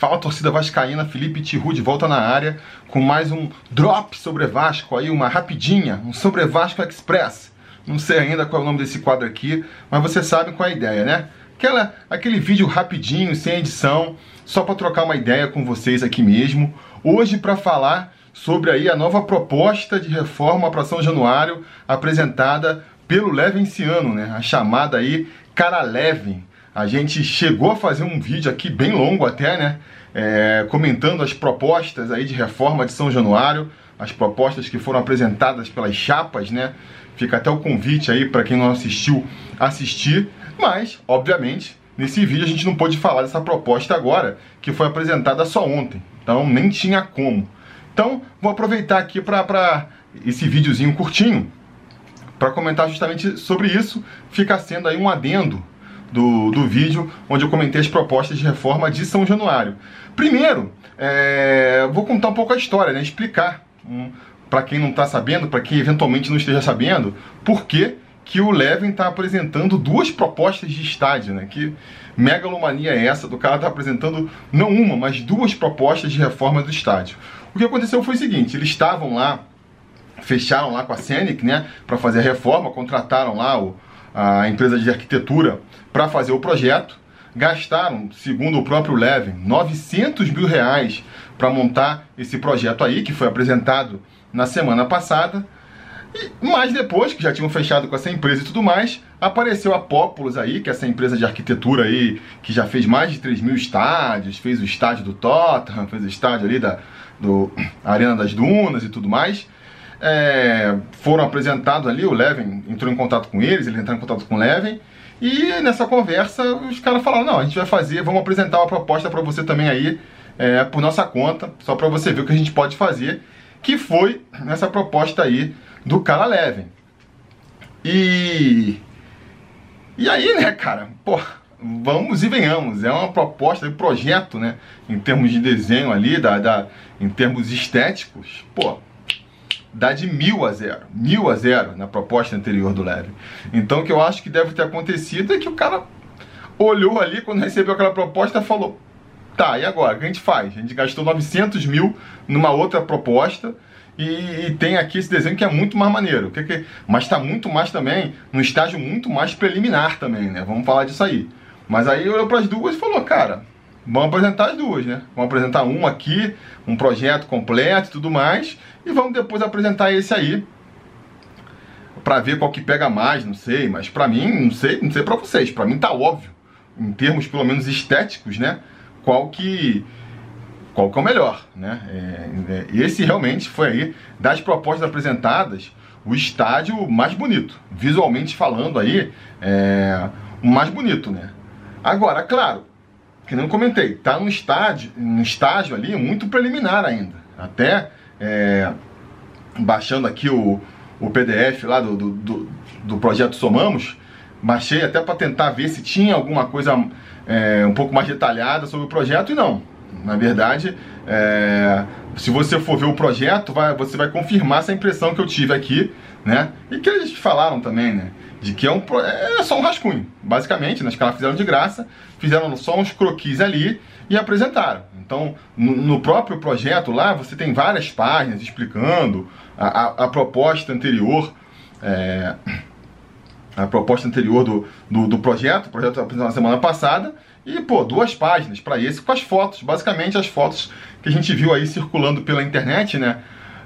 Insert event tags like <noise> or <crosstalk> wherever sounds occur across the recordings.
Fala torcida vascaína, Felipe Tiru de volta na área com mais um drop sobre Vasco aí, uma rapidinha, um sobre Vasco Express. Não sei ainda qual é o nome desse quadro aqui, mas você sabe qual é a ideia, né? Aquela, aquele vídeo rapidinho, sem edição, só para trocar uma ideia com vocês aqui mesmo. Hoje para falar sobre aí a nova proposta de reforma para São Januário apresentada pelo Levenciano, né? A chamada aí Cara Levin a gente chegou a fazer um vídeo aqui bem longo até, né? É, comentando as propostas aí de reforma de São Januário, as propostas que foram apresentadas pelas chapas, né? Fica até o convite aí para quem não assistiu assistir, mas, obviamente, nesse vídeo a gente não pôde falar dessa proposta agora, que foi apresentada só ontem, então nem tinha como. Então, vou aproveitar aqui para esse videozinho curtinho para comentar justamente sobre isso, fica sendo aí um adendo do, do vídeo onde eu comentei as propostas de reforma de São Januário. Primeiro, é, vou contar um pouco a história, né? explicar um, para quem não está sabendo, para quem eventualmente não esteja sabendo, por que, que o Levin está apresentando duas propostas de estádio, né? Que megalomania é essa do cara tá apresentando não uma, mas duas propostas de reforma do estádio. O que aconteceu foi o seguinte, eles estavam lá, fecharam lá com a Scenic, né, para fazer a reforma, contrataram lá o, a empresa de arquitetura para fazer o projeto. Gastaram, segundo o próprio Levin, 900 mil reais para montar esse projeto aí, que foi apresentado na semana passada. E, mas depois, que já tinham fechado com essa empresa e tudo mais, apareceu a Populous aí, que é essa empresa de arquitetura aí, que já fez mais de 3 mil estádios, fez o estádio do Tottenham, fez o estádio ali da do Arena das Dunas e tudo mais é, foram apresentados ali, o Levin entrou em contato com eles, ele entrou em contato com o Levin, e nessa conversa os caras falaram, não, a gente vai fazer, vamos apresentar uma proposta para você também aí, é, por nossa conta, só para você ver o que a gente pode fazer, que foi nessa proposta aí do cara Levin. E... E aí, né, cara, pô, vamos e venhamos, é uma proposta de projeto, né, em termos de desenho ali, da, da, em termos estéticos, pô, dá de mil a zero. Mil a zero na proposta anterior do Leve. Então o que eu acho que deve ter acontecido é que o cara olhou ali quando recebeu aquela proposta e falou: tá, e agora? O que a gente faz? A gente gastou 900 mil numa outra proposta. E, e tem aqui esse desenho que é muito mais maneiro. Que, que, mas está muito mais também, num estágio muito mais preliminar também, né? Vamos falar disso aí. Mas aí olhou para as duas e falou, cara, vamos apresentar as duas, né? Vamos apresentar um aqui, um projeto completo e tudo mais, e vamos depois apresentar esse aí para ver qual que pega mais, não sei, mas para mim, não sei, não sei para vocês, para mim tá óbvio, em termos pelo menos estéticos, né? Qual que qual que é o melhor, né? É, é, esse realmente foi aí das propostas apresentadas o estádio mais bonito, visualmente falando aí, é, o mais bonito, né? Agora, claro, que não comentei, tá no estágio, no estágio ali muito preliminar ainda. Até é, baixando aqui o, o PDF lá do, do, do, do projeto Somamos, baixei até para tentar ver se tinha alguma coisa é, um pouco mais detalhada sobre o projeto e não. Na verdade, é, se você for ver o projeto, vai, você vai confirmar essa impressão que eu tive aqui, né? E que eles falaram também, né? De que é, um, é só um rascunho, basicamente, né? os caras fizeram de graça, fizeram só uns croquis ali e apresentaram. Então, no, no próprio projeto lá, você tem várias páginas explicando a, a, a proposta anterior, é, a proposta anterior do, do, do projeto, o projeto apresentado na semana passada, e, pô, duas páginas para esse com as fotos, basicamente as fotos que a gente viu aí circulando pela internet, né?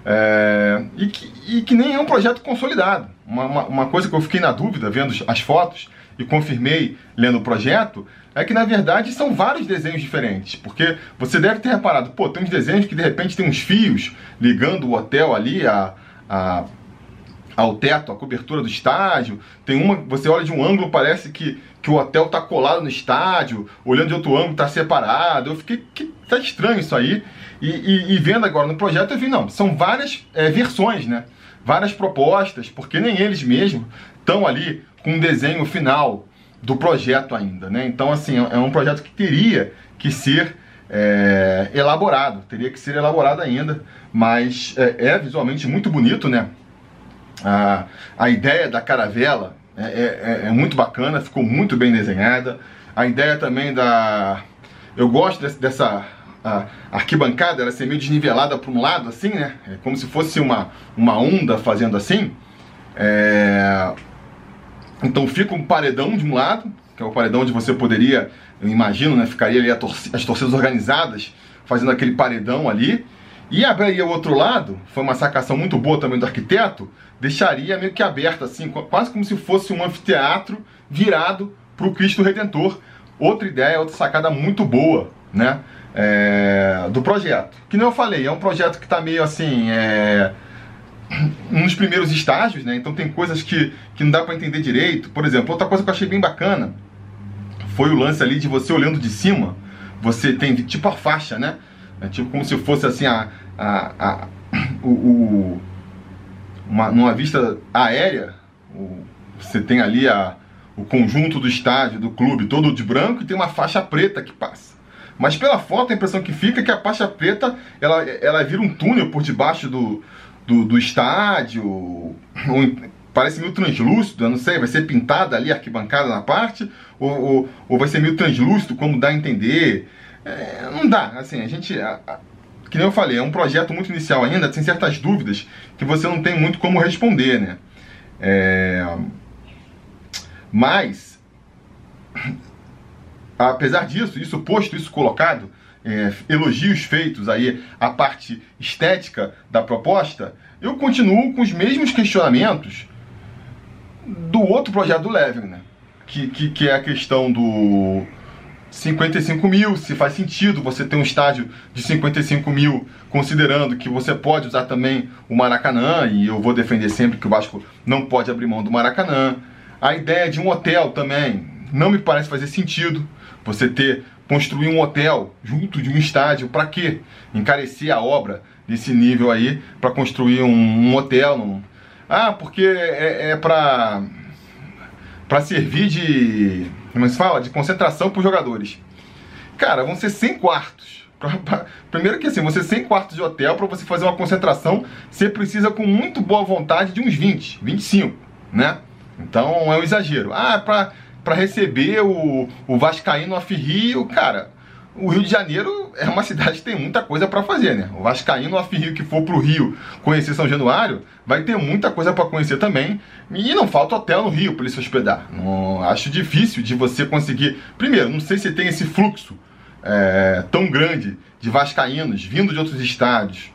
É, e, que, e, que, nem é um projeto consolidado. Uma, uma, uma, coisa que eu fiquei na dúvida vendo as fotos e confirmei lendo o projeto é que na verdade são vários desenhos diferentes. Porque você deve ter reparado, pô, tem uns desenhos que de repente tem uns fios ligando o hotel ali a, a ao teto, a cobertura do estádio. Tem uma, você olha de um ângulo, parece que, que o hotel está colado no estádio, olhando de outro ângulo, está separado. Eu fiquei, que tá estranho isso aí. E, e, e, vendo agora no projeto, eu vi, não, são várias é, versões, né? Várias propostas, porque nem eles mesmos estão ali com um desenho final do projeto ainda, né? Então, assim, é um projeto que teria que ser é, elaborado, teria que ser elaborado ainda, mas é, é visualmente muito bonito, né? A, a ideia da caravela é, é, é, muito bacana, ficou muito bem desenhada. A ideia também da. Eu gosto desse, dessa a arquibancada ela ser meio desnivelada para um lado, assim, né? É como se fosse uma, uma onda fazendo assim. É... Então fica um paredão de um lado, que é o paredão onde você poderia, eu imagino, né? Ficaria ali as torcidas organizadas fazendo aquele paredão ali. E abriria o outro lado, foi uma sacação muito boa também do arquiteto, deixaria meio que aberto, assim, quase como se fosse um anfiteatro virado para o Cristo Redentor. Outra ideia, outra sacada muito boa, né? É, do projeto. Que nem eu falei, é um projeto que está meio assim. É, nos primeiros estágios, né? Então tem coisas que, que não dá para entender direito. Por exemplo, outra coisa que eu achei bem bacana foi o lance ali de você olhando de cima, você tem tipo a faixa, né? É tipo como se fosse assim a, a, a o, o uma, numa vista aérea, o, você tem ali a, o conjunto do estádio, do clube, todo de branco e tem uma faixa preta que passa. Mas pela foto a impressão que fica é que a faixa preta ela, ela vira um túnel por debaixo do, do, do estádio, ou, parece meio translúcido, eu não sei, vai ser pintada ali arquibancada na parte, ou, ou, ou, vai ser meio translúcido, como dá a entender. É, não dá, assim, a gente. A, a, que nem eu falei, é um projeto muito inicial ainda, tem certas dúvidas que você não tem muito como responder, né? É, mas, apesar disso, isso posto, isso colocado, é, elogios feitos aí à parte estética da proposta, eu continuo com os mesmos questionamentos do outro projeto do Levin, né? Que, que, que, é a questão do 55 mil, se faz sentido você ter um estádio de 55 mil, considerando que você pode usar também o Maracanã, e eu vou defender sempre que o Vasco não pode abrir mão do Maracanã. A ideia de um hotel também não me parece fazer sentido, você ter construir um hotel junto de um estádio, para quê? Encarecer a obra desse nível aí para construir um, um hotel. Um... Ah, porque é, é para para servir de como se fala de concentração para os jogadores. Cara, vão ser 100 quartos. <laughs> Primeiro que assim, você 100 quartos de hotel para você fazer uma concentração, você precisa com muito boa vontade de uns 20, 25, né? Então é um exagero. Ah, para receber o, o Vascaíno off Rio, cara, o Rio de Janeiro é uma cidade que tem muita coisa para fazer, né? O Vascaíno off Rio que for pro Rio conhecer São Januário, vai ter muita coisa para conhecer também. E não falta hotel no Rio para ele se hospedar. Não, acho difícil de você conseguir. Primeiro, não sei se tem esse fluxo é, tão grande de vascaínos vindo de outros estados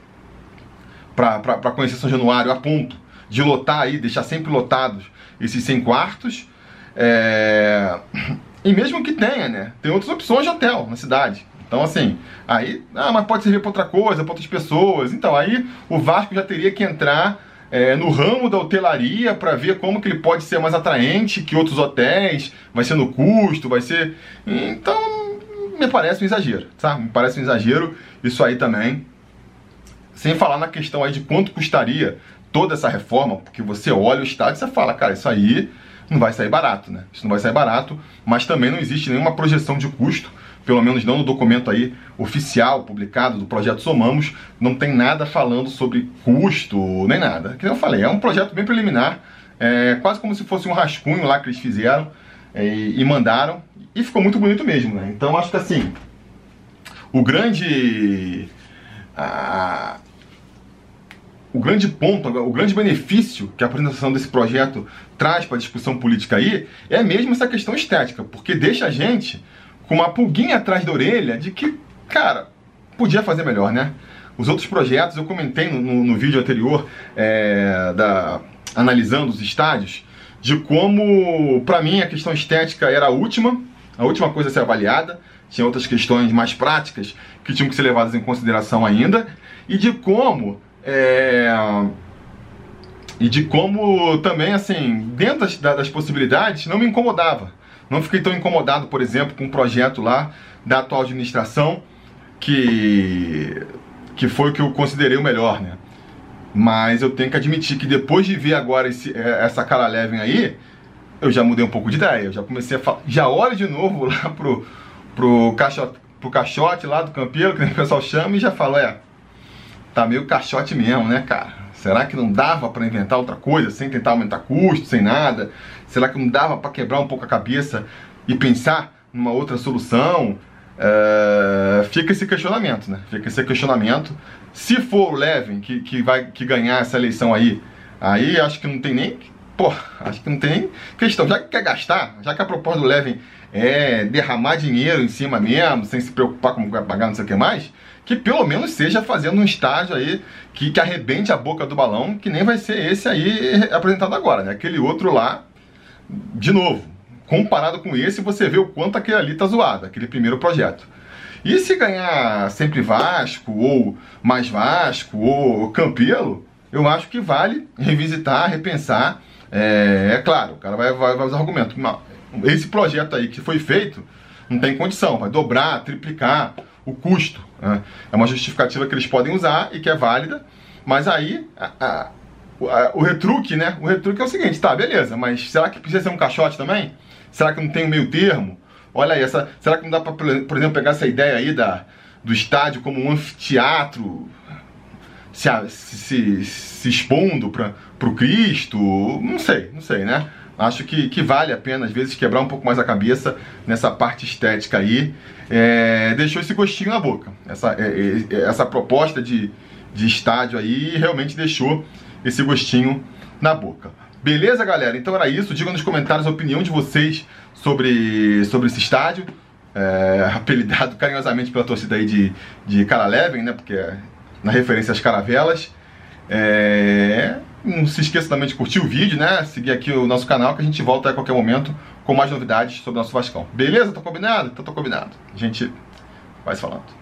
para conhecer São Januário a ponto de lotar aí, deixar sempre lotados esses 100 quartos é... <clears throat> E mesmo que tenha, né? Tem outras opções de hotel na cidade. Então, assim, aí, ah, mas pode servir para outra coisa, para outras pessoas. Então, aí o Vasco já teria que entrar é, no ramo da hotelaria para ver como que ele pode ser mais atraente que outros hotéis, vai ser no custo, vai ser. Então, me parece um exagero, sabe? Me parece um exagero isso aí também. Sem falar na questão aí de quanto custaria toda essa reforma, porque você olha o estádio e você fala, cara, isso aí não vai sair barato, né? Isso não vai sair barato, mas também não existe nenhuma projeção de custo, pelo menos não no documento aí oficial publicado do projeto Somamos, não tem nada falando sobre custo, nem nada. Que eu falei, é um projeto bem preliminar, é, quase como se fosse um rascunho lá que eles fizeram é, e mandaram, e ficou muito bonito mesmo, né? Então acho que assim, o grande. A, o grande ponto, o grande benefício que a apresentação desse projeto traz para a discussão política aí é mesmo essa questão estética, porque deixa a gente com uma pulguinha atrás da orelha de que, cara, podia fazer melhor, né? Os outros projetos, eu comentei no, no, no vídeo anterior, é, da, analisando os estádios, de como, para mim, a questão estética era a última, a última coisa a ser avaliada. Tinha outras questões mais práticas que tinham que ser levadas em consideração ainda, e de como é... E de como também, assim, dentro das, das possibilidades, não me incomodava. Não fiquei tão incomodado, por exemplo, com um projeto lá da atual administração que, que foi o que eu considerei o melhor, né? Mas eu tenho que admitir que depois de ver agora esse, é, essa cara leve aí, eu já mudei um pouco de ideia. Eu já comecei a falar. Já olho de novo <laughs> lá pro, pro, caixote, pro caixote lá do campeiro, que o pessoal chama, e já falo, é, tá meio caixote mesmo, né, cara? Será que não dava para inventar outra coisa sem tentar aumentar custo, sem nada? Será que não dava para quebrar um pouco a cabeça e pensar numa outra solução? Uh, fica esse questionamento, né? Fica esse questionamento. Se for o Levin que, que vai que ganhar essa eleição aí, aí acho que não tem nem. Pô, acho que não tem nem questão. Já que quer gastar, já que a proposta do Levin é derramar dinheiro em cima mesmo, sem se preocupar com vai pagar, não sei o que mais, que pelo menos seja fazendo um estágio aí que, que arrebente a boca do balão, que nem vai ser esse aí apresentado agora, né? Aquele outro lá, de novo, comparado com esse, você vê o quanto aquele ali tá zoado, aquele primeiro projeto. E se ganhar sempre Vasco, ou mais Vasco, ou Campelo, eu acho que vale revisitar, repensar. É, é claro, o cara vai, vai, vai usar argumento. Esse projeto aí que foi feito não tem condição, vai dobrar, triplicar o custo. Né? É uma justificativa que eles podem usar e que é válida, mas aí a, a, a, o retruque, né? O retruque é o seguinte, tá, beleza, mas será que precisa ser um caixote também? Será que não tem um meio termo? Olha aí, essa, será que não dá para, por exemplo, pegar essa ideia aí da, do estádio como um anfiteatro se, se, se expondo para o Cristo? Não sei, não sei, né? Acho que, que vale a pena, às vezes, quebrar um pouco mais a cabeça nessa parte estética aí. É, deixou esse gostinho na boca. Essa, é, é, essa proposta de, de estádio aí realmente deixou esse gostinho na boca. Beleza, galera? Então era isso. Digam nos comentários a opinião de vocês sobre, sobre esse estádio. É, <laughs> apelidado carinhosamente pela torcida aí de, de Caraleven, né? Porque é na referência às caravelas. É, não se esqueça também de curtir o vídeo, né? Seguir aqui o nosso canal que a gente volta a qualquer momento com mais novidades sobre o nosso Vascão. Beleza? Tá combinado? Então tá combinado. A gente vai se falando.